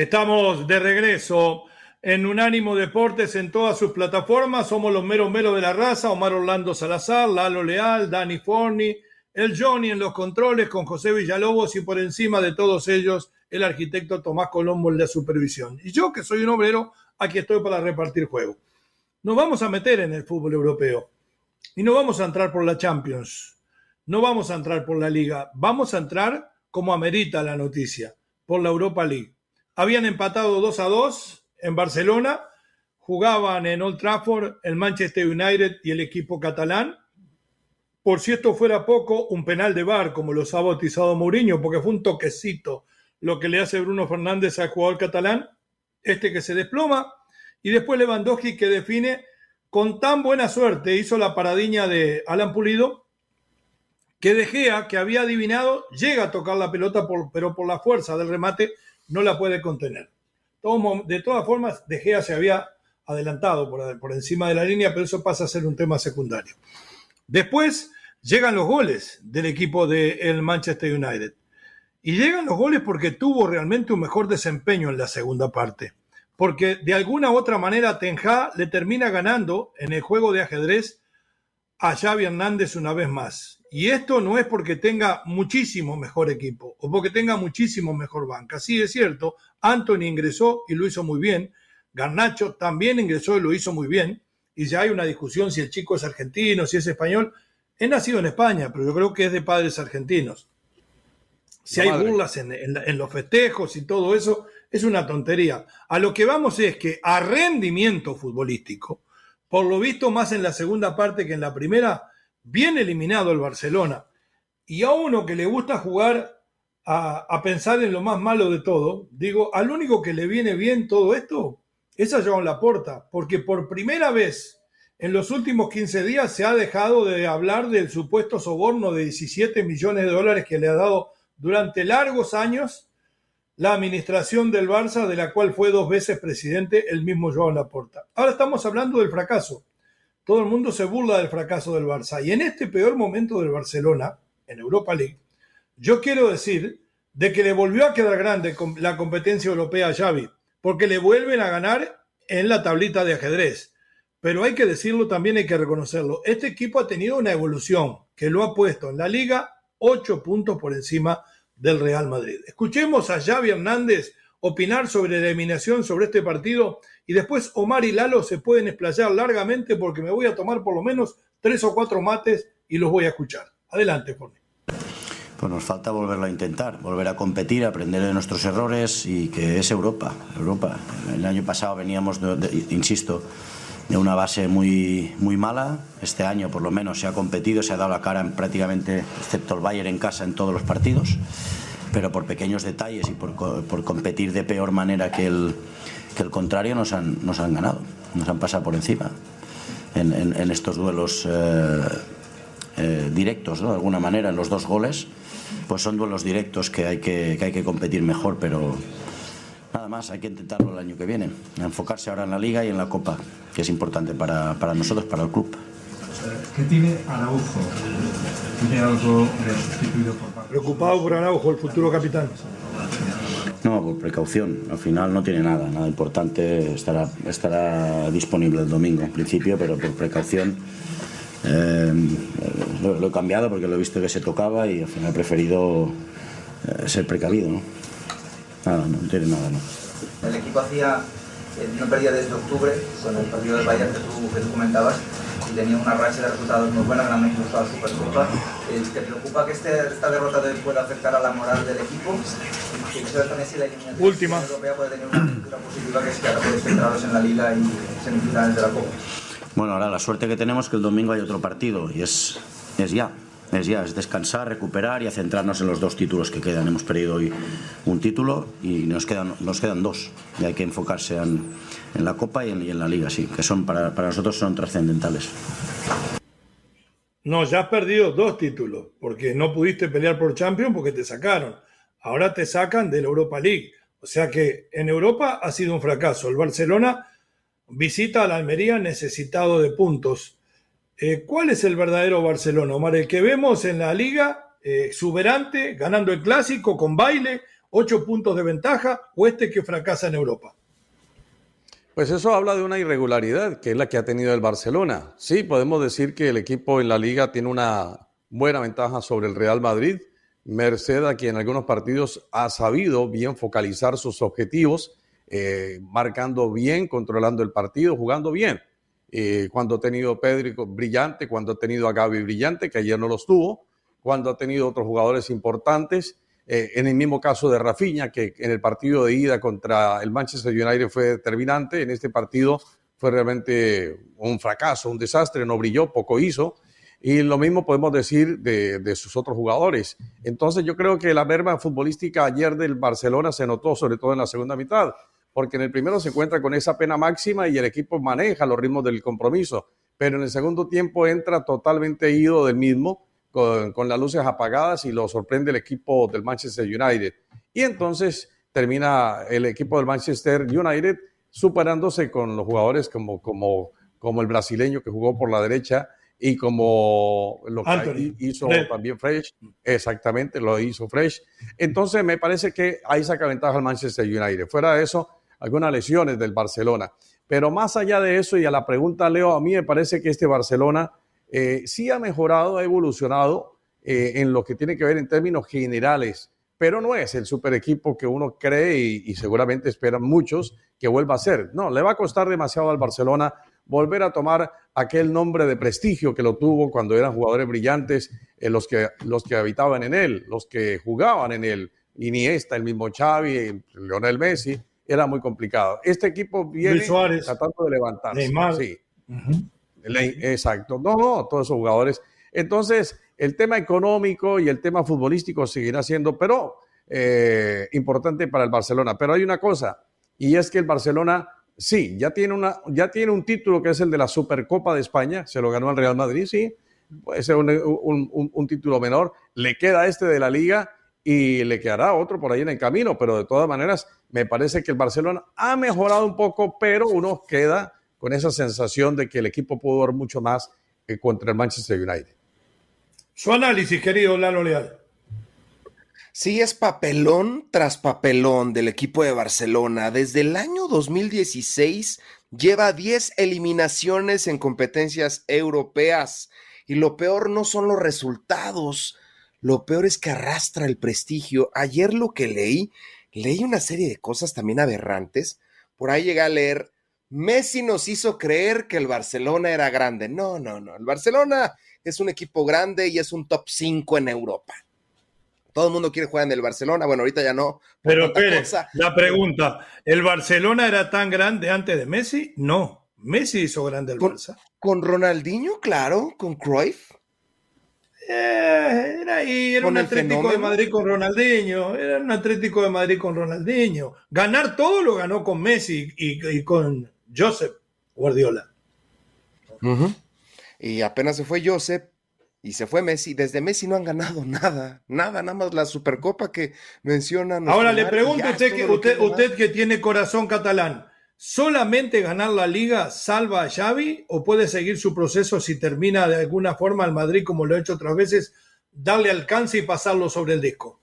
Estamos de regreso en Unánimo Deportes en todas sus plataformas. Somos los meros meros de la raza. Omar Orlando Salazar, Lalo Leal, Dani Forni, el Johnny en los controles con José Villalobos y por encima de todos ellos el arquitecto Tomás Colombo en la supervisión. Y yo, que soy un obrero, aquí estoy para repartir juego. Nos vamos a meter en el fútbol europeo y no vamos a entrar por la Champions, no vamos a entrar por la Liga, vamos a entrar como amerita la noticia, por la Europa League. Habían empatado 2 a 2 en Barcelona, jugaban en Old Trafford el Manchester United y el equipo catalán. Por si esto fuera poco, un penal de bar, como los ha bautizado Mourinho, porque fue un toquecito lo que le hace Bruno Fernández al jugador catalán, este que se desploma, y después Lewandowski que define con tan buena suerte, hizo la paradiña de Alan Pulido, que De Gea, que había adivinado, llega a tocar la pelota, pero por la fuerza del remate no la puede contener. De todas formas, De Gea se había adelantado por, encima de la línea, pero eso pasa a ser un tema secundario. Después llegan los goles del equipo del Manchester United. Y llegan los goles porque tuvo realmente un mejor desempeño en la segunda parte. Porque de alguna u otra manera Tenja le termina ganando en el juego de ajedrez a Xavi Hernández una vez más. Y esto no es porque tenga muchísimo mejor equipo o porque tenga muchísimo mejor banca. Sí, es cierto, Anthony ingresó y lo hizo muy bien. Garnacho también ingresó y lo hizo muy bien. Y ya hay una discusión si el chico es argentino, si es español. He nacido en España, pero yo creo que es de padres argentinos. Si hay burlas en, en los festejos y todo eso, es una tontería. A lo que vamos es que a rendimiento futbolístico, por lo visto más en la segunda parte que en la primera, bien eliminado el Barcelona, y a uno que le gusta jugar a, pensar en lo más malo de todo, digo, al único que le viene bien todo esto es a Joan Laporta, porque por primera vez en los últimos 15 días se ha dejado de hablar del supuesto soborno de 17 millones de dólares que le ha dado durante largos años la administración del Barça, de la cual fue dos veces presidente el mismo Joan Laporta. Ahora estamos hablando del fracaso todo el mundo se burla del fracaso del Barça. Y en este peor momento del Barcelona, en Europa League, yo quiero decir de que le volvió a quedar grande la competencia europea a Xavi, porque le vuelven a ganar en la tablita de ajedrez. Pero hay que decirlo también, hay que reconocerlo. Este equipo ha tenido una evolución que lo ha puesto en la liga ocho puntos por encima del Real Madrid. Escuchemos a Xavi Hernández opinar sobre la eliminación sobre este partido y después Omar y Lalo se pueden explayar largamente porque me voy a tomar por lo menos tres o cuatro mates y los voy a escuchar. Adelante, Jorge. Pues nos falta volverlo a intentar, volver a competir, aprender de nuestros errores y que es Europa. Europa. El año pasado veníamos, insisto, de una base muy, muy mala. Este año, por lo menos, se ha competido, se ha dado la cara en prácticamente, excepto el Bayern en casa, en todos los partidos pero por pequeños detalles y por, por competir de peor manera que el, que el contrario nos han, nos han ganado, nos han pasado por encima en, en, estos duelos eh, eh, directos, ¿no? de alguna manera, en los dos goles, pues son duelos directos que hay que, que hay que competir mejor, pero nada más, hay que intentarlo el año que viene, enfocarse ahora en la liga y en la copa, que es importante para, para nosotros, para el club. ¿Qué tiene Araujo? ¿Tiene algo sustituido por Preocupado por Araujo, el futuro capitán. No, por precaución. Al final no tiene nada, nada importante. Estará, estará disponible el domingo en principio, pero por precaución eh, lo, he cambiado porque lo he visto que se tocaba y al final he preferido eh, ser precavido. ¿no? Nada, no, tiene nada. No. El equipo hacía, eh, no perdía desde octubre con el partido de Bayern que tú, que tú comentabas y tenía una racha de resultados muy buena, ganando incluso la Supercopa. Eh, ¿Te preocupa que este, esta derrota pueda afectar a la moral del equipo? la Última. europea puede tener una lectura positiva que es que ahora podéis centraros en la Liga y semifinales de la Copa. Bueno, ahora la suerte que tenemos es que el domingo hay otro partido y es, es ya. es ya, es descansar, recuperar y a centrarnos en los dos títulos que quedan. Hemos perdido hoy un título y nos quedan, nos quedan dos. Y hay que enfocarse en, en la Copa y en, la Liga, sí, que son para, para nosotros son trascendentales. No, ya has perdido dos títulos, porque no pudiste pelear por Champions porque te sacaron. Ahora te sacan de la Europa League. O sea que en Europa ha sido un fracaso. El Barcelona visita a la Almería necesitado de puntos. Eh, ¿Cuál es el verdadero Barcelona, Omar? El que vemos en la liga, eh, exuberante, ganando el clásico con baile, ocho puntos de ventaja, o este que fracasa en Europa. Pues eso habla de una irregularidad, que es la que ha tenido el Barcelona. Sí, podemos decir que el equipo en la liga tiene una buena ventaja sobre el Real Madrid, merced a quien en algunos partidos ha sabido bien focalizar sus objetivos, eh, marcando bien, controlando el partido, jugando bien. Eh, cuando ha tenido Pedri brillante, cuando ha tenido a Gaby brillante, que ayer no los tuvo, cuando ha tenido otros jugadores importantes, eh, en el mismo caso de Rafinha, que en el partido de ida contra el Manchester United fue determinante, en este partido fue realmente un fracaso, un desastre, no brilló, poco hizo. Y lo mismo podemos decir de, de, sus otros jugadores. Entonces yo creo que la merma futbolística ayer del Barcelona se notó sobre todo en la segunda mitad, porque en el primero se encuentra con esa pena máxima y el equipo maneja los ritmos del compromiso, pero en el segundo tiempo entra totalmente ido del mismo con, las luces apagadas y lo sorprende el equipo del Manchester United. Y entonces termina el equipo del Manchester United superándose con los jugadores como, como, como el brasileño que jugó por la derecha y como lo que hizo también Fresh, exactamente, lo hizo Fresh. Entonces me parece que ahí saca ventaja el Manchester United. Fuera de eso, algunas lesiones del Barcelona. Pero más allá de eso, y a la pregunta, Leo, a mí me parece que este Barcelona eh, sí ha mejorado, ha evolucionado eh, en lo que tiene que ver en términos generales, pero no es el super equipo que uno cree y, seguramente esperan muchos que vuelva a ser. No, le va a costar demasiado al Barcelona volver a tomar aquel nombre de prestigio que lo tuvo cuando eran jugadores brillantes, eh, los, que, los que habitaban en él, los que jugaban en él, Iniesta, el mismo Xavi, Lionel Messi, era muy complicado. Este equipo viene tratando de levantarse. Sí. Exacto. No, no, todos esos jugadores. Entonces, el tema económico y el tema futbolístico seguirá siendo, pero eh, importante para el Barcelona. Pero hay una cosa, y es que el Barcelona, sí, ya tiene, una, ya tiene un título que es el de la Supercopa de España, se lo ganó al Real Madrid, sí, puede ser un, un, un título menor, le queda este de la liga y le quedará otro por ahí en el camino, pero de todas maneras, me parece que el Barcelona ha mejorado un poco, pero uno queda con esa sensación de que el equipo pudo dar mucho más que contra el Manchester United. Su análisis, querido Lalo Leal. Sí, es papelón tras papelón del equipo de Barcelona. Desde el año 2016 lleva 10 eliminaciones en competencias europeas. Y lo peor no son los resultados, lo peor es que arrastra el prestigio. Ayer lo que leí, leí una serie de cosas también aberrantes. Por ahí llegué a leer Messi nos hizo creer que el Barcelona era grande. No, no, no. El Barcelona es un equipo grande y es un top 5 en Europa. Todo el mundo quiere jugar en el Barcelona. Bueno, ahorita ya no. Pero Pérez, la pregunta: ¿el Barcelona era tan grande antes de Messi? No. Messi hizo grande el Barça. Con Ronaldinho, claro, con Cruyff. Eh, era ahí, era un Atlético de Madrid con Ronaldinho, era un Atlético de Madrid con Ronaldinho. Ganar todo lo ganó con Messi y con Joseph Guardiola. Y apenas se fue Joseph y se fue Messi. Desde Messi no han ganado nada, nada, nada más la Supercopa que mencionan. Ahora le pregunto a usted, que, usted, que usted que tiene corazón catalán, ¿solamente ganar la liga salva a Xavi o puede seguir su proceso si termina de alguna forma al Madrid como lo ha hecho otras veces, darle alcance y pasarlo sobre el disco?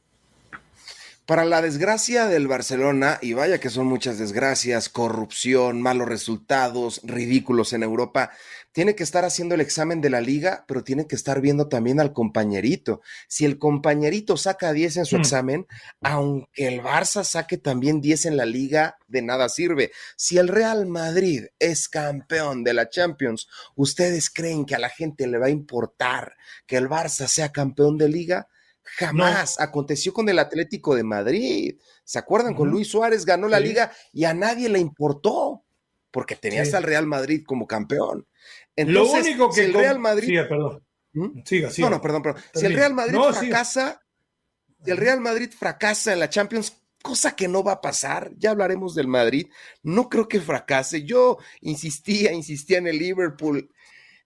Para la desgracia del Barcelona, y vaya que son muchas desgracias, corrupción, malos resultados, ridículos en Europa, tiene que estar haciendo el examen de la liga, pero tiene que estar viendo también al compañerito. Si el compañerito saca 10 en su mm. examen, aunque el Barça saque también 10 en la liga, de nada sirve. Si el Real Madrid es campeón de la Champions, ¿ustedes creen que a la gente le va a importar que el Barça sea campeón de liga? Jamás aconteció con el Atlético de Madrid. ¿Se acuerdan? Con Luis Suárez ganó la liga y a nadie le importó porque tenías al Real Madrid como campeón. Entonces, Lo único que el Real Madrid, ¿Mm? Siga, siga. No, no, perdón, perdón. Si el Real Madrid fracasa, si el Real Madrid fracasa en la Champions, cosa que no va a pasar, ya hablaremos del Madrid, no creo que fracase. Yo insistía, insistía en el Liverpool,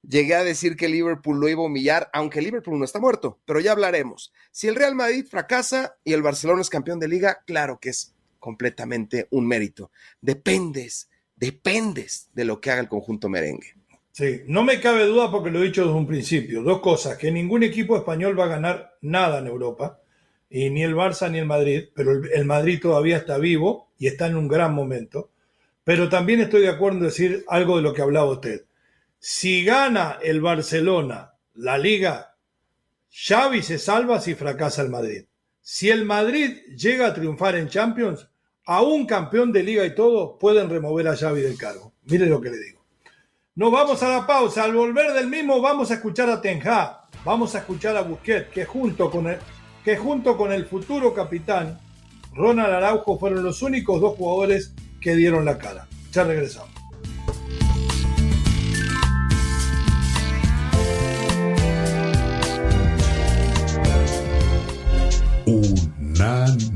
llegué a decir que Liverpool lo iba a humillar, aunque Liverpool no está muerto, pero ya hablaremos. Si el Real Madrid fracasa y el Barcelona es campeón de liga, claro que es completamente un mérito. Dependes, dependes de lo que haga el conjunto merengue. Sí, no me cabe duda porque lo he dicho desde un principio. Dos cosas, que ningún equipo español va a ganar nada en Europa, y ni el Barça ni el Madrid, pero el, Madrid todavía está vivo y está en un gran momento. Pero también estoy de acuerdo en decir algo de lo que hablaba usted. Si gana el Barcelona la liga, Xavi se salva si fracasa el Madrid. Si el Madrid llega a triunfar en Champions, a un campeón de liga y todo pueden remover a Xavi del cargo. Mire lo que le digo. Nos vamos a la pausa. Al volver del mismo vamos a escuchar a Tenja, vamos a escuchar a Busquets, que junto con el, que junto con el futuro capitán Ronald Araujo fueron los únicos dos jugadores que dieron la cara. Ya regresamos. Unánimo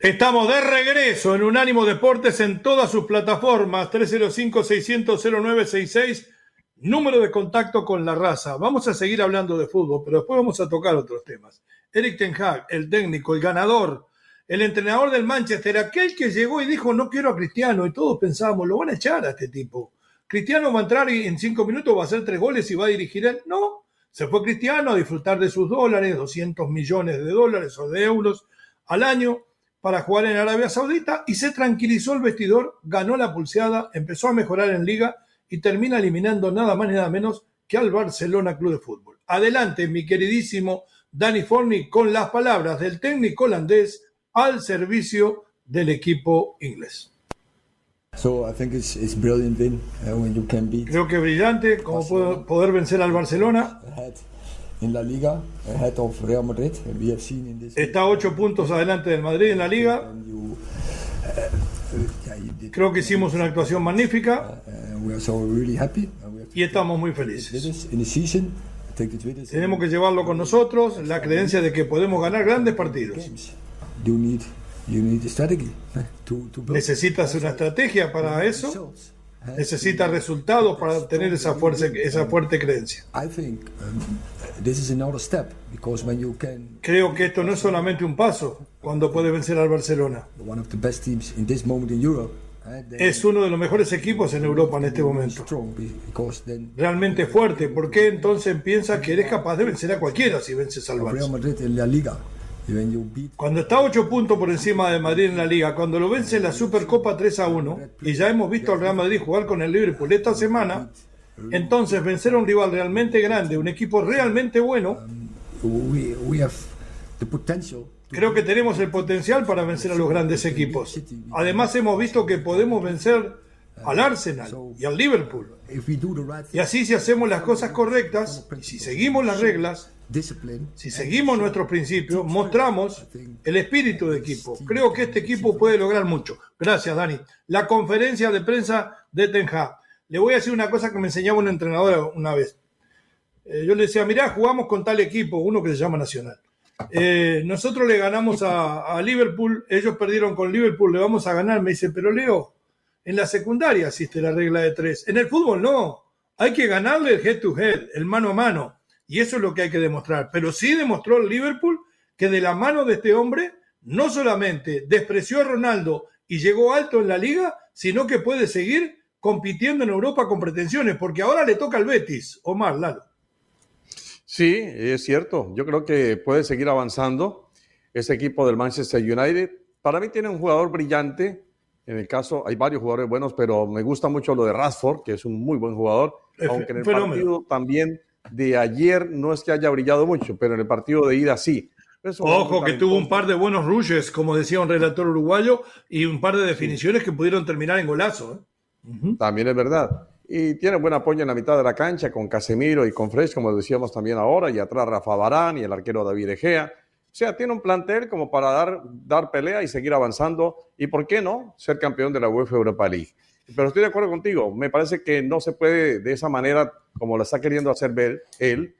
Estamos de regreso en Unánimo Deportes en todas sus plataformas, 305-600-0966, número de contacto con la raza. Vamos a seguir hablando de fútbol, pero después vamos a tocar otros temas. Eric Ten Hag, el técnico, el ganador, el entrenador del Manchester, aquel que llegó y dijo no quiero a Cristiano, y todos pensábamos, lo van a echar a este tipo. Cristiano va a entrar y en cinco minutos va a hacer tres goles y va a dirigir él. No, se fue Cristiano a disfrutar de sus dólares, 200 millones de dólares o de euros al año para jugar en Arabia Saudita y se tranquilizó el vestidor, ganó la pulseada, empezó a mejorar en liga y termina eliminando nada más ni nada menos que al Barcelona Club de Fútbol. Adelante, mi queridísimo Dani Forni, con las palabras del técnico holandés al servicio del equipo inglés. Creo que brillante como poder vencer al Barcelona en la liga ahead of Real Madrid. We have seen in this Está ocho puntos adelante del Madrid en la liga. Uh, Creo que hicimos una actuación magnífica. Uh, y estamos muy felices. Tenemos que llevarlo con nosotros, la creencia de que podemos ganar grandes partidos. Necesitas una estrategia para eso necesita resultados para tener esa, fuerza, esa fuerte creencia. Creo que esto no es solamente un paso cuando puede vencer al Barcelona. Es uno de los mejores equipos en Europa en este momento. Realmente fuerte. ¿Por qué entonces piensas que eres capaz de vencer a cualquiera si vences al Barcelona? Cuando está 8 puntos por encima de Madrid en la liga, cuando lo vence en la Supercopa 3 a 1, y ya hemos visto al Real Madrid jugar con el Liverpool esta semana, entonces vencer a un rival realmente grande, un equipo realmente bueno, creo que tenemos el potencial para vencer a los grandes equipos. Además hemos visto que podemos vencer al Arsenal y al Liverpool. Y así si hacemos las cosas correctas, y si seguimos las reglas, si seguimos nuestros principios, mostramos el espíritu de equipo. Creo que este equipo puede lograr mucho. Gracias, Dani. La conferencia de prensa de Tenja. Le voy a decir una cosa que me enseñaba un entrenador una vez. Eh, yo le decía, mirá, jugamos con tal equipo, uno que se llama Nacional. Eh, nosotros le ganamos a, a, Liverpool, ellos perdieron con Liverpool, le vamos a ganar. Me dice, pero Leo, en la secundaria existe la regla de tres. En el fútbol no. Hay que ganarle el head to head, el mano a mano. Y eso es lo que hay que demostrar. Pero sí demostró el Liverpool que de la mano de este hombre no solamente despreció a Ronaldo y llegó alto en la liga, sino que puede seguir compitiendo en Europa con pretensiones, porque ahora le toca al Betis. Omar, Lalo. Sí, es cierto. Yo creo que puede seguir avanzando ese equipo del Manchester United. Para mí tiene un jugador brillante En el caso, hay varios jugadores buenos, pero me gusta mucho lo de Rashford, que es un muy buen jugador, aunque en el partido también de ayer no es que haya brillado mucho, pero en el partido de ida sí. Ojo que tuvo un par de buenos rushes, como decía un relator uruguayo, y un par de definiciones que pudieron terminar en golazo. ¿eh? También es verdad. Y tiene buen apoyo en la mitad de la cancha con Casemiro y con Fresh, como decíamos también ahora, y atrás Rafa Barán y el arquero David Egea. O sea, tiene un plantel como para dar, dar pelea y seguir avanzando. Y por qué no ser campeón de la UEFA Europa League. Pero estoy de acuerdo contigo. Me parece que no se puede de esa manera como lo está queriendo hacer él,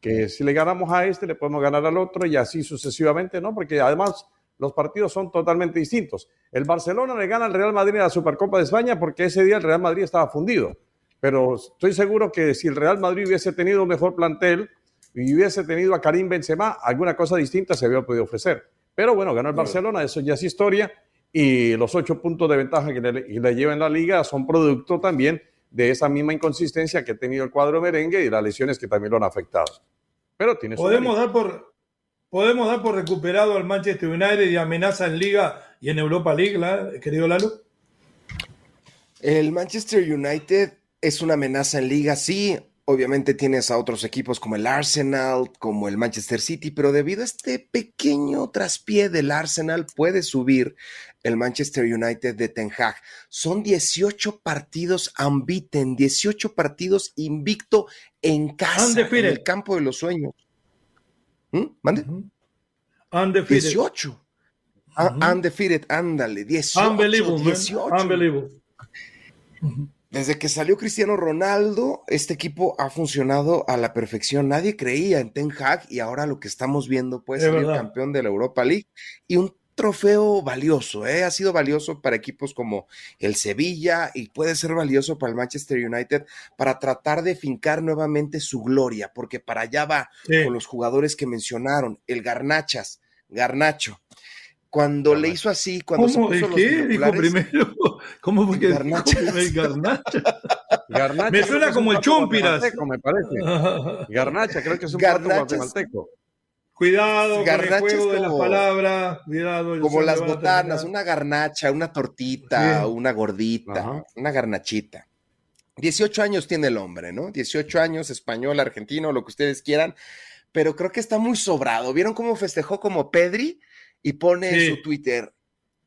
que si le ganamos a este, le podemos ganar al otro y así sucesivamente, ¿no? Porque además los partidos son totalmente distintos. El Barcelona le gana al Real Madrid en la Supercopa de España porque ese día el Real Madrid estaba fundido. Pero estoy seguro que si el Real Madrid hubiese tenido un mejor plantel, y hubiese tenido a Karim Benzema, alguna cosa distinta se había podido ofrecer. Pero bueno, ganó el Barcelona, eso ya es historia, y los ocho puntos de ventaja que le, lleva en la liga son producto también de esa misma inconsistencia que ha tenido el cuadro merengue y las lesiones que también lo han afectado. Pero tiene podemos dar por podemos dar por recuperado al Manchester United y amenaza en Liga y en Europa League, querido Lalo. El Manchester United es una amenaza en Liga, sí. Obviamente tienes a otros equipos como el Arsenal, como el Manchester City, pero debido a este pequeño traspié del Arsenal puede subir el Manchester United de Ten Hag. Son 18 partidos unbeaten, 18 partidos invicto en casa, en el campo de los sueños. ¿Mm? ¿Mande? 18. Undefeated, ándale, 18. Unbelievable, 18. Unbelievable. Desde que salió Cristiano Ronaldo, este equipo ha funcionado a la perfección. Nadie creía en Ten Hag y ahora lo que estamos viendo puede ser el campeón de la Europa League y un trofeo valioso, ¿eh? ha sido valioso para equipos como el Sevilla y puede ser valioso para el Manchester United para tratar de fincar nuevamente su gloria, porque para allá va con los jugadores que mencionaron, el Garnachas, Garnacho, cuando le hizo así, cuando ¿Cómo? se puso ¿Qué? Dijo primero. ¿Cómo fue que Garnacha? Garnacha. Garnacha me suena como el Chumpiras. Me parece. Garnacha, creo que es un plato guatemalteco. Cuidado con el juego de las palabras. Cuidado. Como las botanas, una garnacha, una tortita, una gordita, una garnachita. 18 años tiene el hombre, ¿no? 18 años, español, argentino, lo que ustedes quieran, pero creo que está muy sobrado. ¿Vieron cómo festejó como Pedri? y pone en su Twitter,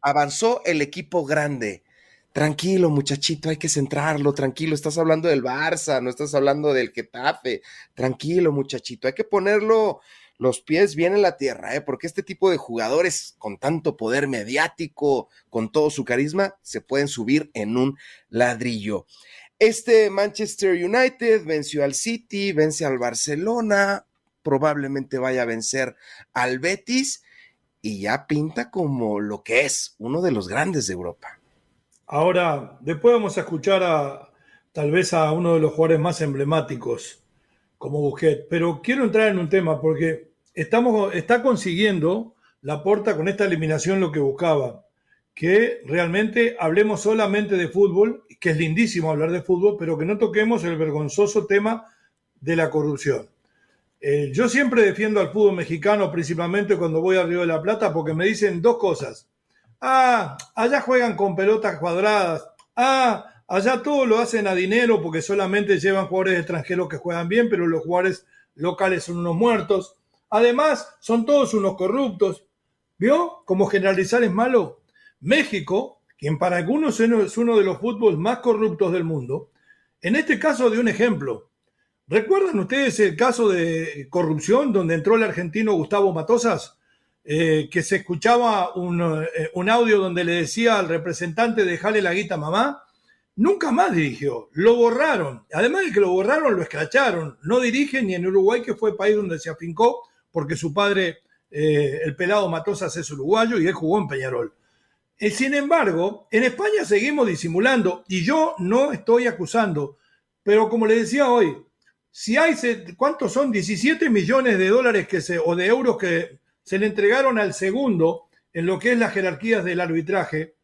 avanzó el equipo grande. Tranquilo, muchachito, hay que centrarlo, tranquilo, estás hablando del Barça, no estás hablando del Getafe. Tranquilo, muchachito, hay que ponerlo los pies bien en la tierra, ¿eh? porque este tipo de jugadores con tanto poder mediático, con todo su carisma, se pueden subir en un ladrillo. Este Manchester United venció al City, vence al Barcelona, probablemente vaya a vencer al Betis y ya pinta como lo que es, uno de los grandes de Europa. Ahora, después vamos a escuchar a tal vez a uno de los jugadores más emblemáticos como Busquets, pero quiero entrar en un tema porque estamos, está consiguiendo la porta con esta eliminación lo que buscaba, que realmente hablemos solamente de fútbol, que es lindísimo hablar de fútbol, pero que no toquemos el vergonzoso tema de la corrupción. Eh, yo siempre defiendo al fútbol mexicano, principalmente cuando voy a Río de la Plata, porque me dicen dos cosas. Ah, allá juegan con pelotas cuadradas. Ah, allá todo lo hacen a dinero porque solamente llevan jugadores extranjeros que juegan bien, pero los jugadores locales son unos muertos. Además, son todos unos corruptos. ¿Vio? Como generalizar es malo. México, quien para algunos es uno de los fútboles más corruptos del mundo, en este caso de un ejemplo. ¿Recuerdan ustedes el caso de corrupción donde entró el argentino Gustavo Matosas? Eh, que se escuchaba eh, un, audio donde le decía al representante dejarle la guita mamá. Nunca más dirigió, lo borraron. Además de que lo borraron, lo escracharon. No dirige ni en Uruguay, que fue el país donde se afincó, porque su padre, eh, el pelado Matosas, es uruguayo y él jugó en Peñarol. sin embargo, en España seguimos disimulando y yo no estoy acusando, pero como le decía hoy, si hay, ¿cuántos son? 17 millones de dólares que se, o de euros que se le entregaron al segundo en lo que es las jerarquías del arbitraje.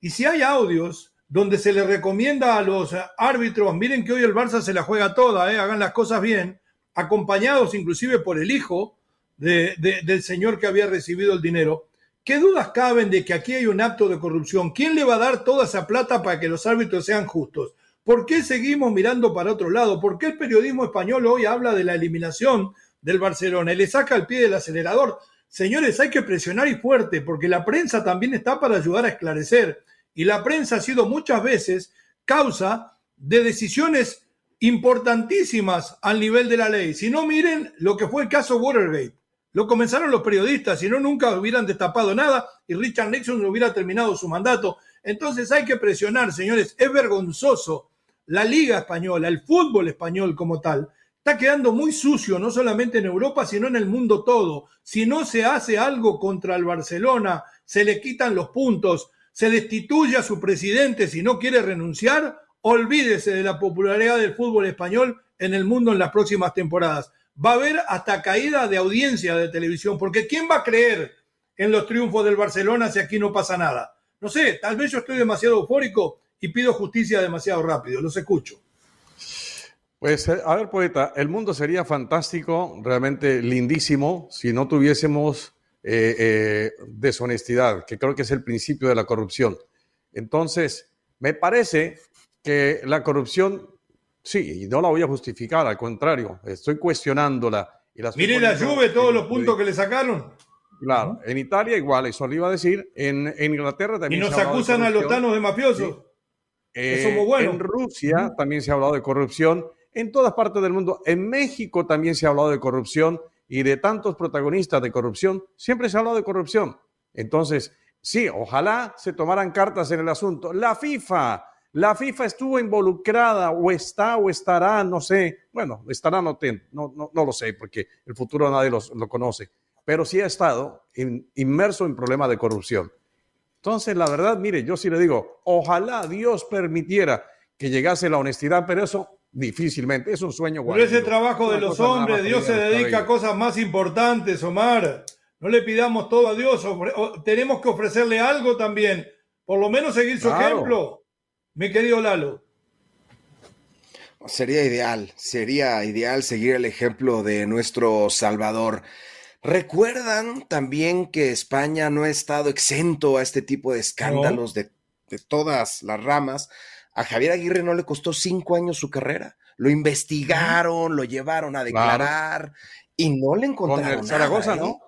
Y si hay audios donde se le recomienda a los árbitros, miren que hoy el Barça se la juega toda, ¿eh? hagan las cosas bien, acompañados inclusive por el hijo del señor que había recibido el dinero. ¿Qué dudas caben de que aquí hay un acto de corrupción? ¿Quién le va a dar toda esa plata para que los árbitros sean justos? ¿Por qué seguimos mirando para otro lado? ¿Por qué el periodismo español hoy habla de la eliminación del Barcelona y le saca el pie del acelerador? Señores, hay que presionar y fuerte, porque la prensa también está para ayudar a esclarecer. Y la prensa ha sido muchas veces causa de decisiones importantísimas al nivel de la ley. Si no, miren lo que fue el caso Watergate. Lo comenzaron los periodistas, si no, nunca hubieran destapado nada y Richard Nixon no hubiera terminado su mandato. Entonces hay que presionar, señores. Es vergonzoso. La liga española, el fútbol español como tal, está quedando muy sucio, no solamente en Europa, sino en el mundo todo. Si no se hace algo contra el Barcelona, se le quitan los puntos, se destituye a su presidente si no quiere renunciar, olvídese de la popularidad del fútbol español en el mundo en las próximas temporadas. Va a haber hasta caída de audiencia de televisión, porque ¿quién va a creer en los triunfos del Barcelona si aquí no pasa nada? No sé, tal vez yo estoy demasiado eufórico y pido justicia demasiado rápido. Los escucho. Pues, eh, a ver, poeta, el mundo sería fantástico, realmente lindísimo, si no tuviésemos eh, eh, deshonestidad, que creo que es el principio de la corrupción. Entonces, me parece que la corrupción, sí, y no la voy a justificar, al contrario, estoy cuestionándola. Y Mire la Juve, todos los puntos que le sacaron. Claro, en Italia igual, eso le iba a decir. En, Inglaterra también. Y nos acusan a los tanos de mafiosos. Eh, en Rusia también se ha hablado de corrupción. En todas partes del mundo. En México también se ha hablado de corrupción y de tantos protagonistas de corrupción. Siempre se ha hablado de corrupción. Entonces, sí, ojalá se tomaran cartas en el asunto. La FIFA la FIFA estuvo involucrada o está o estará, no sé, bueno, estará, no, no, no, lo sé porque el futuro nadie lo conoce, pero sí ha estado inmerso en problemas de corrupción. Entonces, la verdad, mire, yo sí le digo, ojalá Dios permitiera que llegase la honestidad, pero eso difícilmente, es un sueño. Pero ese trabajo de los hombres, Dios se dedica a cosas más importantes, Omar. No le pidamos todo a Dios, tenemos que ofrecerle algo también, por lo menos seguir su ejemplo. Mi querido Lalo. Sería ideal, sería ideal seguir el ejemplo de nuestro Salvador. Recuerdan también que España no ha estado exento a este tipo de escándalos de, todas las ramas. A Javier Aguirre no le costó cinco años su carrera. Lo investigaron, lo llevaron a declarar y no le encontraron. Con Zaragoza, ¿no?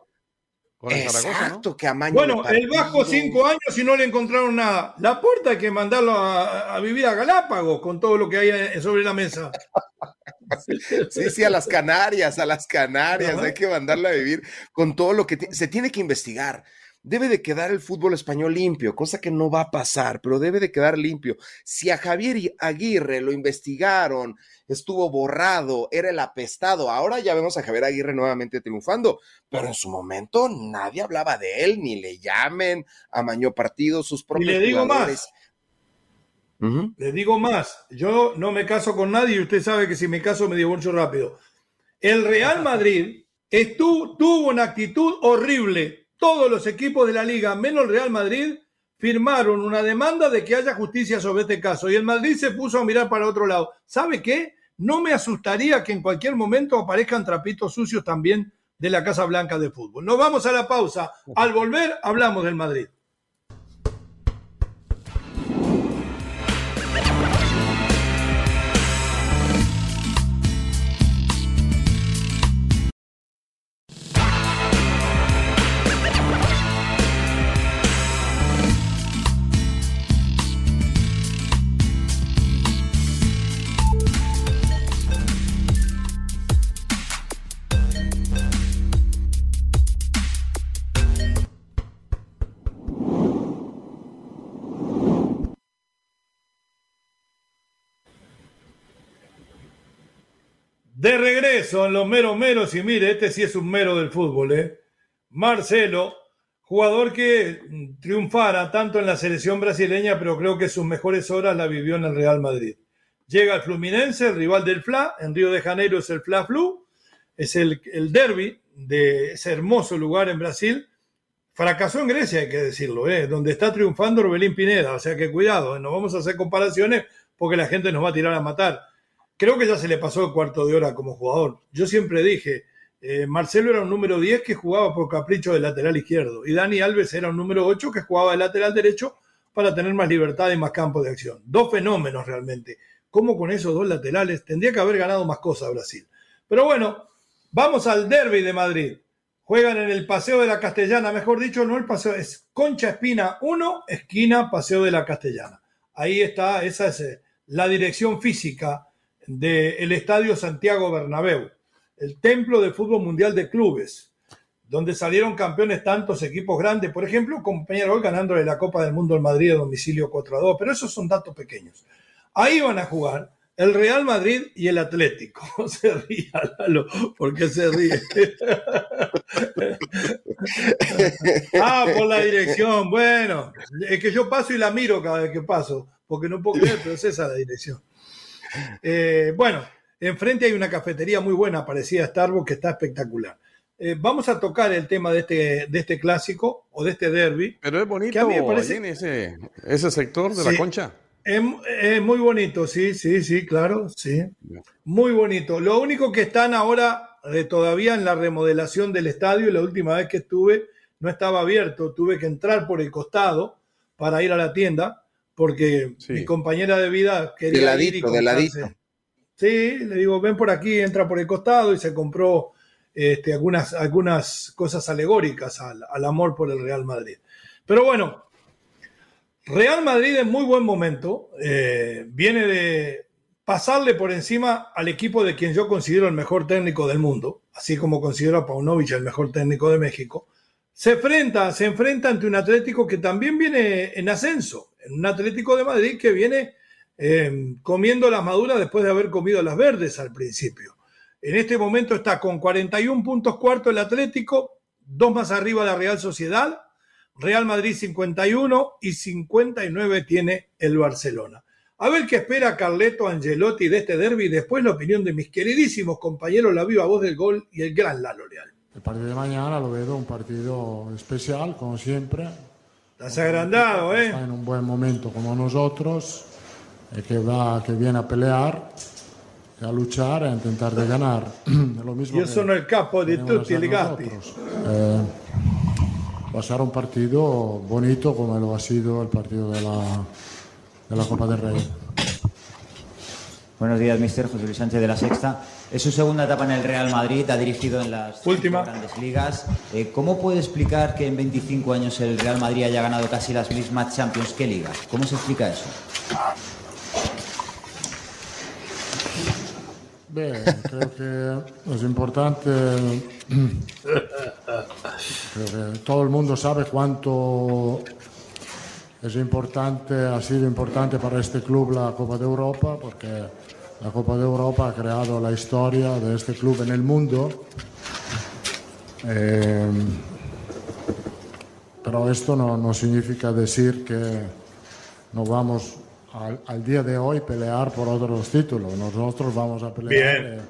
¿eh? Exacto, que amaño Bueno, el bajo cinco años y no le encontraron nada. La puerta hay que mandarlo a, vivir a Galápagos con todo lo que hay sobre la mesa. Sí, sí, a las Canarias, a las Canarias, hay que mandarla a vivir con todo lo que se tiene que investigar debe de quedar el fútbol español limpio, cosa que no va a pasar, pero debe de quedar limpio. Si a Javier Aguirre lo investigaron, estuvo borrado, era el apestado, ahora ya vemos a Javier Aguirre nuevamente triunfando, pero en su momento nadie hablaba de él, ni le llamen, amañó partidos, sus propios y le digo más. Le digo más, yo no me caso con nadie y usted sabe que si me caso me divorcio rápido. El Real Madrid estuvo, tuvo una actitud horrible todos los equipos de la liga, menos el Real Madrid, firmaron una demanda de que haya justicia sobre este caso. Y el Madrid se puso a mirar para otro lado. ¿Sabe qué? No me asustaría que en cualquier momento aparezcan trapitos sucios también de la Casa Blanca de Fútbol. Nos vamos a la pausa. Al volver, hablamos del Madrid. De regreso en los meros meros, y mire, este sí es un mero del fútbol, ¿eh? Marcelo, jugador que triunfara tanto en la selección brasileña, pero creo que sus mejores horas la vivió en el Real Madrid. Llega al Fluminense, el rival del Fla, en Río de Janeiro es el Fla Flu, es el, el derby de ese hermoso lugar en Brasil. Fracasó en Grecia, hay que decirlo, ¿eh? donde está triunfando Robelín Pineda, o sea que cuidado, ¿eh? no vamos a hacer comparaciones porque la gente nos va a tirar a matar creo que ya se le pasó el cuarto de hora como jugador. Yo siempre dije, Eh, Marcelo era un número 10 que jugaba por capricho de lateral izquierdo y Dani Alves era un número 8 que jugaba de lateral derecho para tener más libertad y más campo de acción. Dos fenómenos realmente. ¿Cómo con esos dos laterales? Tendría que haber ganado más cosas Brasil. Pero bueno, vamos al derby de Madrid. Juegan en el Paseo de la Castellana, mejor dicho, no el Paseo, es Concha Espina 1, esquina Paseo de la Castellana. Ahí está, esa es eh, la dirección física del Estadio Santiago Bernabéu, el templo de fútbol mundial de clubes, donde salieron campeones tantos equipos grandes, por ejemplo, con ganándole la Copa del Mundo al Madrid a domicilio 4 a 2, pero esos son datos pequeños. Ahí van a jugar el Real Madrid y el Atlético. Se ríe, Lalo, ¿por qué se ríe? ah, por la dirección. Bueno, es que yo paso y la miro cada vez que paso, porque no puedo creer, pero es esa la dirección. Eh, bueno, enfrente hay una cafetería muy buena, parecida a Starbucks, que está espectacular. Eh, vamos a tocar el tema de este, de este clásico o de este derby. Pero es bonito ese, ese sector de la concha. Es, muy bonito, sí, sí, sí, claro, sí. Muy bonito. Lo único que están ahora eh, todavía en la remodelación del estadio, la última vez que estuve no estaba abierto, tuve que entrar por el costado para ir a la tienda, porque mi compañera de vida quería de ladito, de ladito. Sí, le digo, ven por aquí, entra por el costado y se compró este, algunas, algunas cosas alegóricas al, al amor por el Real Madrid. Pero bueno, Real Madrid en muy buen momento, eh, viene de pasarle por encima al equipo de quien yo considero el mejor técnico del mundo, así como considero a Paunovic el mejor técnico de México. Se enfrenta, se enfrenta ante un Atlético que también viene en ascenso, en un Atlético de Madrid que viene eh, comiendo las maduras después de haber comido las verdes al principio. En este momento está con 41 puntos cuarto el Atlético, dos más arriba la Real Sociedad, Real Madrid 51 y 59 tiene el Barcelona. A ver qué espera Carleto Angelotti de este derby. Después la opinión de mis queridísimos compañeros, la viva voz del gol y el gran Lalo Leal. El partido de mañana lo veo un partido especial, como siempre. Estás agrandado, ¿eh? Está en un buen momento como nosotros, eh, que, va, que viene a pelear, a luchar, a intentar de ganar. Lo mismo Yo soy el capo de tutti i eh, va a ser un partido bonito como lo ha sido el partido de la, de la Copa del Rey. Buenos días, mister José Luis Sánchez de la Sexta. Es su segunda etapa en el Real Madrid, ha dirigido en las grandes ligas. Eh, ¿Cómo puede explicar que en 25 años el Real Madrid haya ganado casi las mismas Champions que ligas? ¿Cómo se explica eso? creo que es importante, todo el mundo sabe cuánto es importante, ha sido importante para este club la Copa de Europa, porque la Copa de Europa ha creado la historia de este club en el mundo. Eh, pero esto no, no significa decir que no vamos al, día de hoy pelear por otros títulos. Nosotros vamos a pelear. Eh,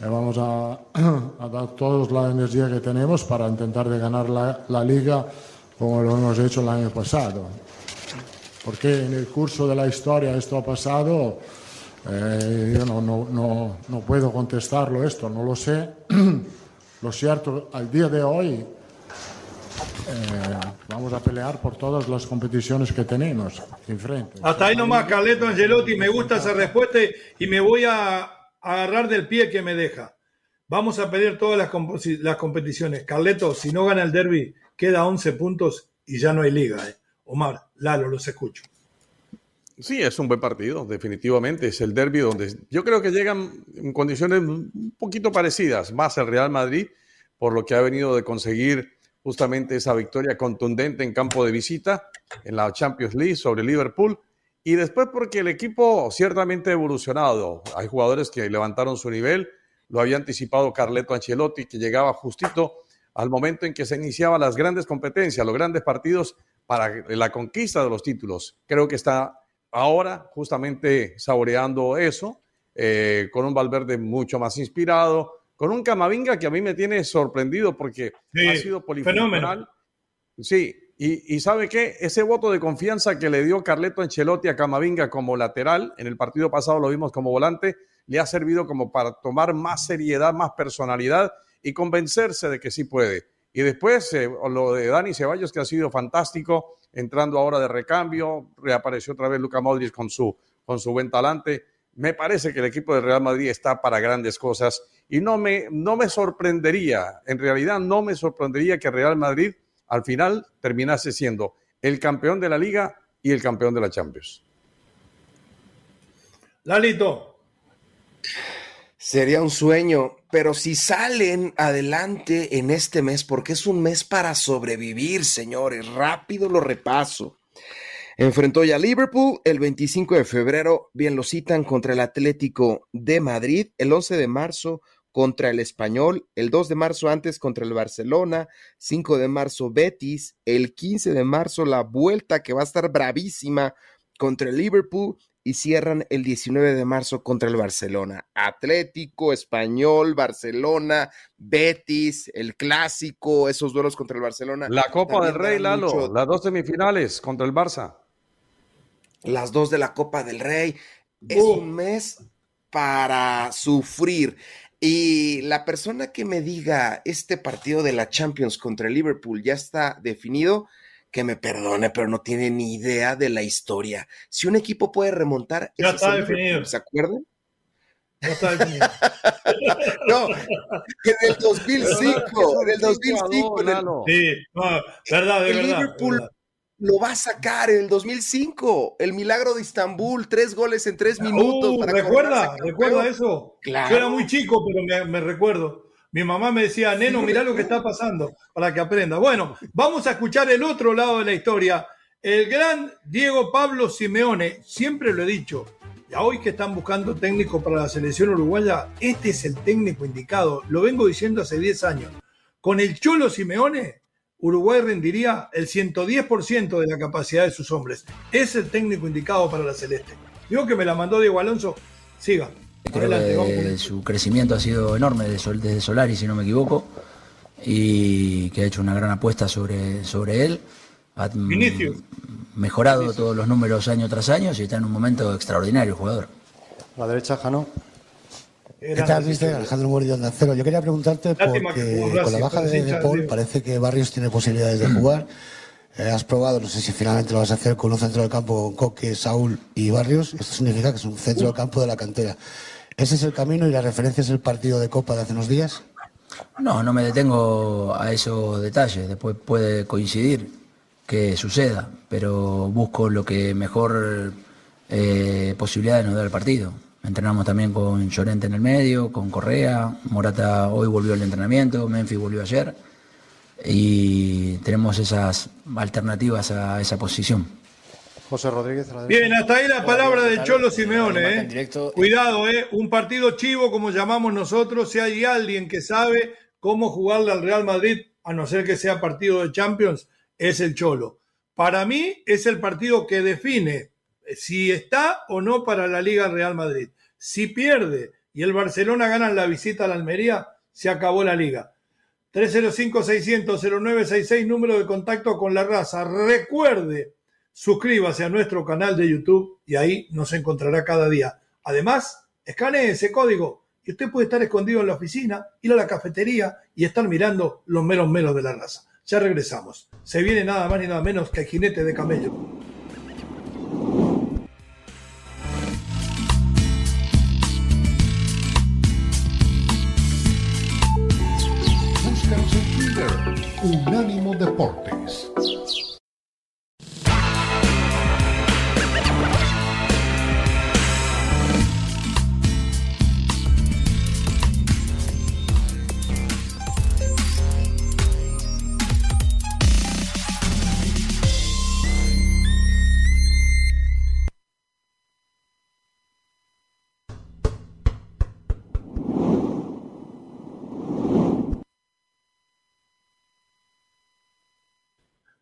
vamos a, dar toda la energía que tenemos para intentar de ganar la, liga como lo hemos hecho el año pasado. Porque en el curso de la historia esto ha pasado, eh, yo no, no, no, no, puedo contestarlo esto, no lo sé. lo cierto, al día de hoy eh, vamos a pelear por todas las competiciones que tenemos enfrente. Hasta ahí nomás, Carleto Angelotti, me gusta esa respuesta y me voy a agarrar del pie que me deja. Vamos a pedir todas las, las competiciones. Carleto, si no gana el derby, queda 11 puntos y ya no hay liga. ¿eh? Omar, Lalo, los escucho. Sí, es un buen partido, definitivamente. Es el derby donde yo creo que llegan en condiciones un poquito parecidas, más el Real Madrid, por lo que ha venido de conseguir justamente esa victoria contundente en campo de visita en la Champions League sobre Liverpool. Y después porque el equipo ciertamente ha evolucionado. Hay jugadores que levantaron su nivel. Lo había anticipado Carleto Ancelotti, que llegaba justito al momento en que se iniciaban las grandes competencias, los grandes partidos para la conquista de los títulos. Creo que está ahora justamente saboreando eso, eh, con un Valverde mucho más inspirado, con un Camavinga que a mí me tiene sorprendido porque ha sido polifuncional. Sí, y, y, sabe qué, ese voto de confianza que le dio Carleto Ancelotti a Camavinga como lateral, en el partido pasado lo vimos como volante, le ha servido como para tomar más seriedad, más personalidad y convencerse de que sí puede. Y después eh, lo de Dani Ceballos, que ha sido fantástico, entrando ahora de recambio, reapareció otra vez Luca Modric con su, con su buen talante. Me parece que el equipo de Real Madrid está para grandes cosas y no me, no me sorprendería, en realidad no me sorprendería que Real Madrid al final terminase siendo el campeón de la liga y el campeón de la Champions. Lalito. Sería un sueño, pero si salen adelante en este mes, porque es un mes para sobrevivir, señores, rápido lo repaso. Enfrentó ya Liverpool el 25 de febrero, bien lo citan, contra el Atlético de Madrid, el 11 de marzo contra el Español, el 2 de marzo antes contra el Barcelona, 5 de marzo Betis, el 15 de marzo la vuelta que va a estar bravísima contra el Liverpool y cierran el 19 de marzo contra el Barcelona. Atlético, Español, Barcelona, Betis, el clásico, esos duelos contra el Barcelona. La Copa del Rey, Lalo, las dos semifinales contra el Barça. Las dos de la Copa del Rey. Es un mes para sufrir. Y la persona que me diga este partido de la Champions contra el Liverpool ya está definido, que me perdone, pero no tiene ni idea de la historia. Si un equipo puede remontar, ya está definido. ¿Se acuerdan? Ya está definido. no, en el 2005, en el 2005, en el, sí, verdad, de el verdad, Liverpool lo va a sacar en el 2005, el milagro de Estambul, tres goles en tres minutos. Uh, recuerda, recuerda eso. Claro. Yo era muy chico, pero me, me recuerdo. Mi mamá me decía, Neno, mira lo que está pasando, para que aprenda. Bueno, vamos a escuchar el otro lado de la historia. El gran Diego Pablo Simeone, siempre lo he dicho, ya hoy que están buscando técnico para la selección uruguaya, este es el técnico indicado. Lo vengo diciendo hace 10 años. Con el Cholo Simeone, Uruguay rendiría el 110% de la capacidad de sus hombres. Es el técnico indicado para la celeste. Digo que me la mandó Diego Alonso. Siga. Creo que su crecimiento ha sido enorme desde Solari, si no me equivoco, y que ha hecho una gran apuesta sobre, sobre él. Ha mejorado todos los números año tras año y está en un momento extraordinario el jugador. A la derecha, Jano. ¿Qué tal, viste? Alejandro Murillo de Cero. Yo quería preguntarte porque con la baja de, de Paul parece que Barrios tiene posibilidades de jugar. Eh, has probado, no sé si finalmente lo vas a hacer con un centro del campo con Coque, Saúl y Barrios. Esto significa que es un centro del campo de la cantera. ¿Ese es el camino y la referencia es el partido de Copa de hace unos días? No, no me detengo a esos detalles. Después puede coincidir que suceda, pero busco lo que mejor eh, posibilidades nos da el partido. Entrenamos también con Llorente en el medio, con Correa, Morata hoy volvió al entrenamiento, Memphis volvió ayer y tenemos esas alternativas a esa posición. José Rodríguez. Bien, hasta ahí la palabra de Cholo Simeone. ¿eh? Cuidado, ¿eh? un partido chivo como llamamos nosotros, si hay alguien que sabe cómo jugarle al Real Madrid, a no ser que sea partido de Champions, es el Cholo. Para mí es el partido que define si está o no para la Liga Real Madrid. Si pierde y el Barcelona gana la visita a la Almería, se acabó la liga. 305-600-0966, número de contacto con la raza. Recuerde, suscríbase a nuestro canal de YouTube y ahí nos encontrará cada día. Además, escanee ese código y usted puede estar escondido en la oficina, ir a la cafetería y estar mirando los meros meros de la raza. Ya regresamos. Se viene nada más ni nada menos que el jinete de camello.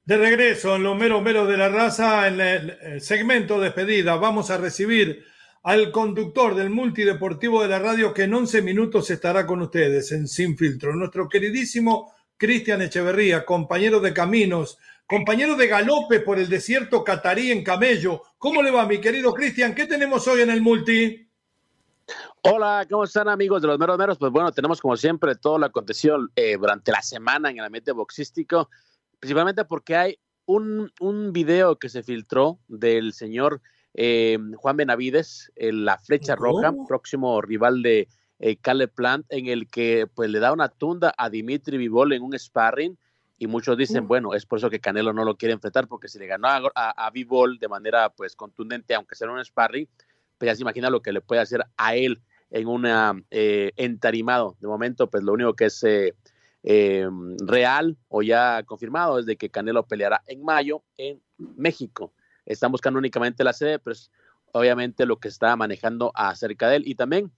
De regreso en los meros meros de la raza, en el segmento despedida, vamos a recibir al conductor del multideportivo de la radio que en 11 minutos estará con ustedes en Sin Filtro, nuestro queridísimo Cristian Echeverría, compañero de caminos, compañero de galope por el desierto catarí en camello. ¿Cómo le va, mi querido Cristian? ¿Qué tenemos hoy en el multi? Hola, ¿cómo están amigos de los meros meros? Pues bueno, tenemos como siempre todo lo acontecido eh, durante la semana en el ambiente boxístico, principalmente porque hay un, un video que se filtró del señor eh, Juan Benavides, la flecha roja, próximo rival de eh, Caleb Plant, en el que pues le da una tunda a Dimitri Vivol en un sparring y muchos dicen, bueno, es por eso que Canelo no lo quiere enfrentar, porque si le ganó a, a, Vivol de manera pues contundente, aunque sea un sparring, pues ya se imagina lo que le puede hacer a él en una eh, entarimado. De momento, pues lo único que es eh, eh, real o ya confirmado es de que Canelo peleará en mayo en México. Están buscando únicamente la sede, pero es obviamente lo que está manejando acerca de él. Y también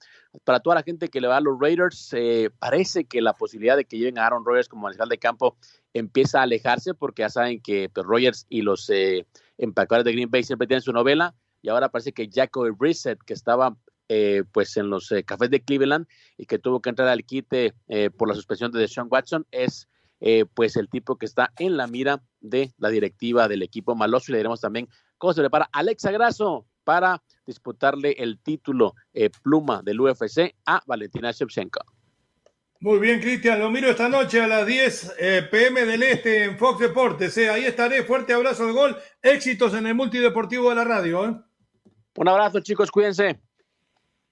para toda la gente que le va a los Raiders, parece que la posibilidad de que lleven a Aaron Rodgers como mariscal de campo empieza a alejarse porque ya saben que pues, Rodgers y los empacadores de Green Bay siempre tienen su novela y ahora parece que Jacoby Brissett, que estaba eh, pues en los eh, cafés de Cleveland y que tuvo que entrar al quite eh, por la suspensión de Sean Watson, es pues el tipo que está en la mira de la directiva del equipo maloso y le diremos también cómo se prepara Alexa Grasso para disputarle el título pluma del UFC a Valentina Shevchenko. Muy bien, Cristian, lo miro esta noche a las 10 pm del Este en Fox Deportes. Ahí estaré, fuerte abrazo de gol, éxitos en el multideportivo de la radio. Un abrazo, chicos, cuídense.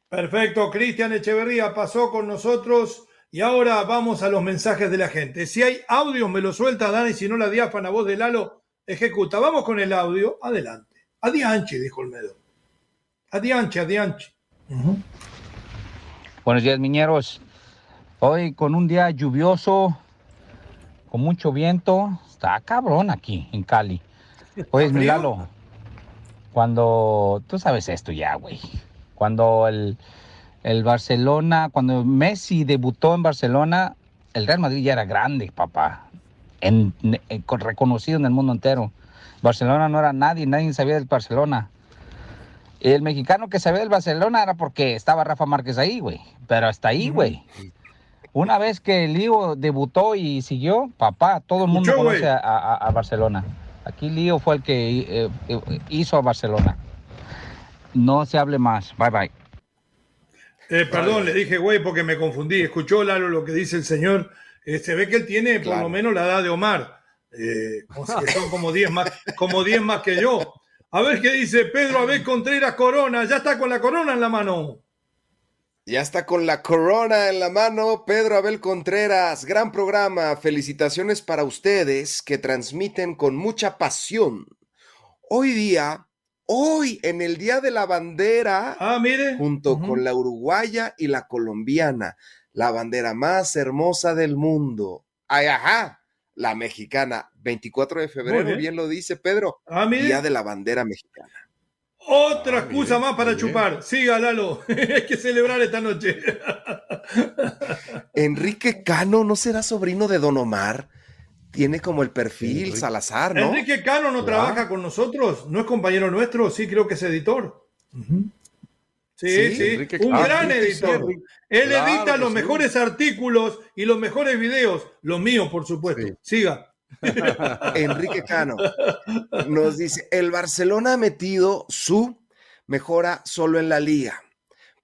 Perfecto, Cristian Echeverría pasó con nosotros y ahora vamos a los mensajes de la gente. Si hay audio, me lo suelta Dani, si no la diáfana voz de Lalo ejecuta. Vamos con el audio, adelante. Adianche, dijo Olmedo. Adianche, adianche. Buenos días, miñeros. Hoy con un día lluvioso, con mucho viento, está cabrón aquí en Cali. Oye, mi Lalo, cuando tú sabes esto ya, güey cuando el, Barcelona, cuando Messi debutó en Barcelona, el Real Madrid ya era grande, papá, en, reconocido en el mundo entero. Barcelona no era nadie, nadie sabía del Barcelona. El mexicano que sabía del Barcelona era porque estaba Rafa Márquez ahí, güey. Pero hasta ahí, güey. Una vez que Lío debutó y siguió, papá, todo el mundo conoce a, Barcelona. Aquí Lío fue el que eh, eh, hizo a Barcelona no se hable más. Bye bye. Eh, perdón, le dije güey porque me confundí. Escuchó Lalo lo que dice el señor. Eh, se ve que él tiene por lo menos la edad de Omar. Eh, que son como 10 más, como más que yo. A ver qué dice Pedro Abel Contreras Corona. Ya está con la corona en la mano. Ya está con la corona en la mano Pedro Abel Contreras. Gran programa. Felicitaciones para ustedes que transmiten con mucha pasión. Hoy día hoy en el Día de la Bandera, ah, mire. junto con la uruguaya y la colombiana, la bandera más hermosa del mundo. Ay, ajá, la mexicana, 24 de febrero, bien. lo dice Pedro, ah, Día de la Bandera Mexicana. Otra ah, excusa más para chupar. Siga, Lalo. Hay que celebrar esta noche. Enrique Cano no será sobrino de Don Omar tiene como el perfil Salazar, ¿no? Enrique Cano no trabaja con nosotros, no es compañero nuestro, sí creo que es editor. Sí, sí, un gran editor. Él edita los mejores artículos y los mejores videos, los míos, por supuesto. Siga. Enrique Cano nos dice, el Barcelona ha metido su mejora solo en la liga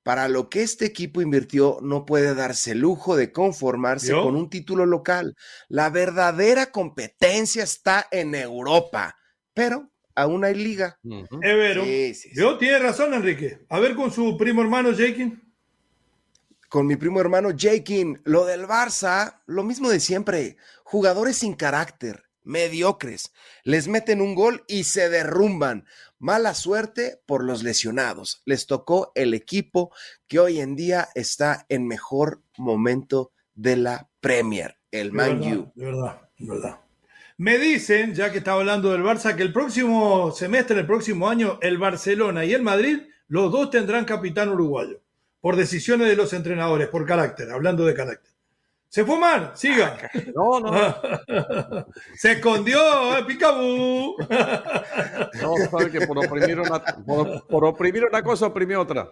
para lo que este equipo invirtió, no puede darse el lujo de conformarse con un título local. La verdadera competencia está en Europa, pero aún hay liga. Yo tiene razón, Enrique. A ver con su primo hermano Jakin. Con mi primo hermano Jakin, lo del Barça, lo mismo de siempre. Jugadores sin carácter, mediocres, les meten un gol y se derrumban. Mala suerte por los lesionados. Les tocó el equipo que hoy en día está en mejor momento de la Premier, el Man U. De verdad, de verdad. Me dicen, ya que estaba hablando del Barça, que el próximo semestre, el próximo año, el Barcelona y el Madrid, los dos tendrán capitán uruguayo, por decisiones de los entrenadores, por carácter, hablando de carácter. Se fue mal, siga. No, no. Se escondió, eh, picabú. No, sabe que por oprimir una, por, oprimir una cosa oprimió otra.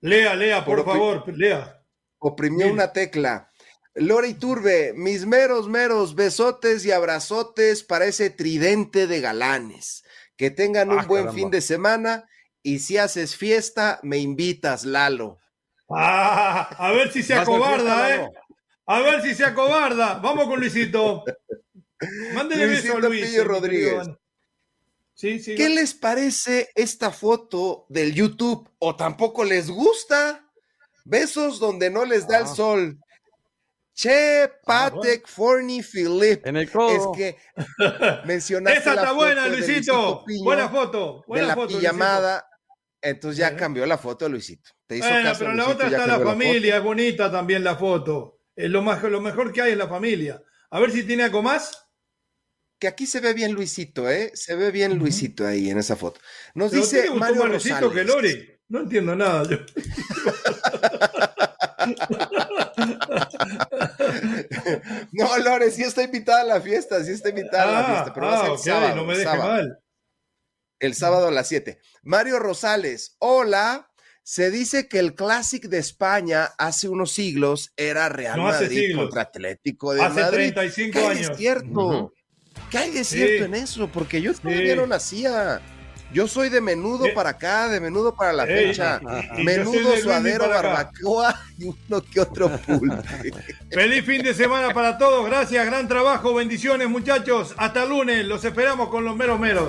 Lea, lea, por, favor, lea. Oprimió una tecla. Lore Turbe, mis meros, meros besotes y abrazotes para ese tridente de galanes. Que tengan un ah, buen fin de semana y si haces fiesta, me invitas, Lalo. Ah, a ver si se acobarda, ¿eh? A ver si se acobarda. Vamos con Luisito. Mándele beso a Luis. Rodríguez. Sí, sí, ¿Qué les parece esta foto del YouTube? ¿O tampoco les gusta? Besos donde no les da el ah. sol. Che, Patek, Forney, Philip. En el codo. Es que mencionaste Esa está buena, Luisito. buena foto. Buena de la foto, llamada. Entonces ya cambió la foto de Luisito. Te hizo bueno, pero la otra está la familia, es bonita también la foto. Es lo, más, lo mejor que hay en la familia. A ver si tiene algo más que aquí se ve bien Luisito, ¿eh? Se ve bien Luisito ahí en esa foto. Nos dice Mario Luisito que Lori. No entiendo nada yo. no, Lore, sí está invitada a la fiesta, sí está invitada a la fiesta, pero va a ser el ah, sábado. No me deje mal. El sábado a las 7. Mario Rosales, hola. Se dice que el Classic de España hace unos siglos era Real Madrid contra Atlético de hace Madrid. 35 años. Es cierto. ¿Qué hay de cierto en eso? Porque yo todavía no nacía. Yo soy de menudo para acá, de menudo para la fecha. menudo, suadero, barbacoa y uno que otro pulpe. Feliz fin de semana para todos. Gracias, gran trabajo. Bendiciones, muchachos. Hasta lunes. Los esperamos con los meros meros.